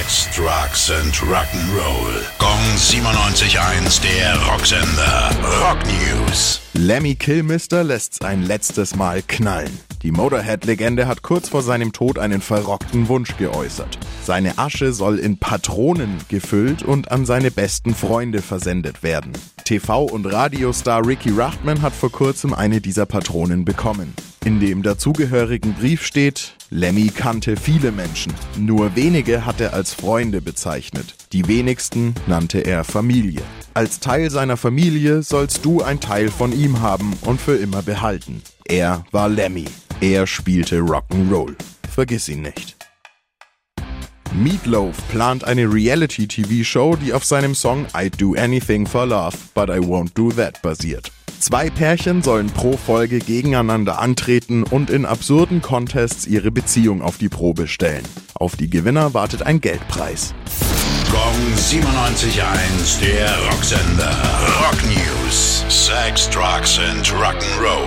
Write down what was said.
Sex, Drugs and Rock'n'Roll. Gong 97.1, der Rocksender. Rock News. Lemmy Kilmister lässt's ein letztes Mal knallen. Die Motorhead-Legende hat kurz vor seinem Tod einen verrockten Wunsch geäußert. Seine Asche soll in Patronen gefüllt und an seine besten Freunde versendet werden. TV- und Radiostar Ricky Rachtman hat vor kurzem eine dieser Patronen bekommen. In dem dazugehörigen Brief steht, Lemmy kannte viele Menschen, nur wenige hat er als Freunde bezeichnet. Die wenigsten nannte er Familie. Als Teil seiner Familie sollst du ein Teil von ihm haben und für immer behalten. Er war Lemmy. Er spielte Rock'n'Roll. Vergiss ihn nicht. Meatloaf plant eine Reality-TV-Show, die auf seinem Song I'd Do Anything for Love, but I Won't Do That basiert. Zwei Pärchen sollen pro Folge gegeneinander antreten und in absurden Contests ihre Beziehung auf die Probe stellen. Auf die Gewinner wartet ein Geldpreis. Gong 97.1, der Rocksender. Rock News. Sex, Drugs and Rock'n'Roll.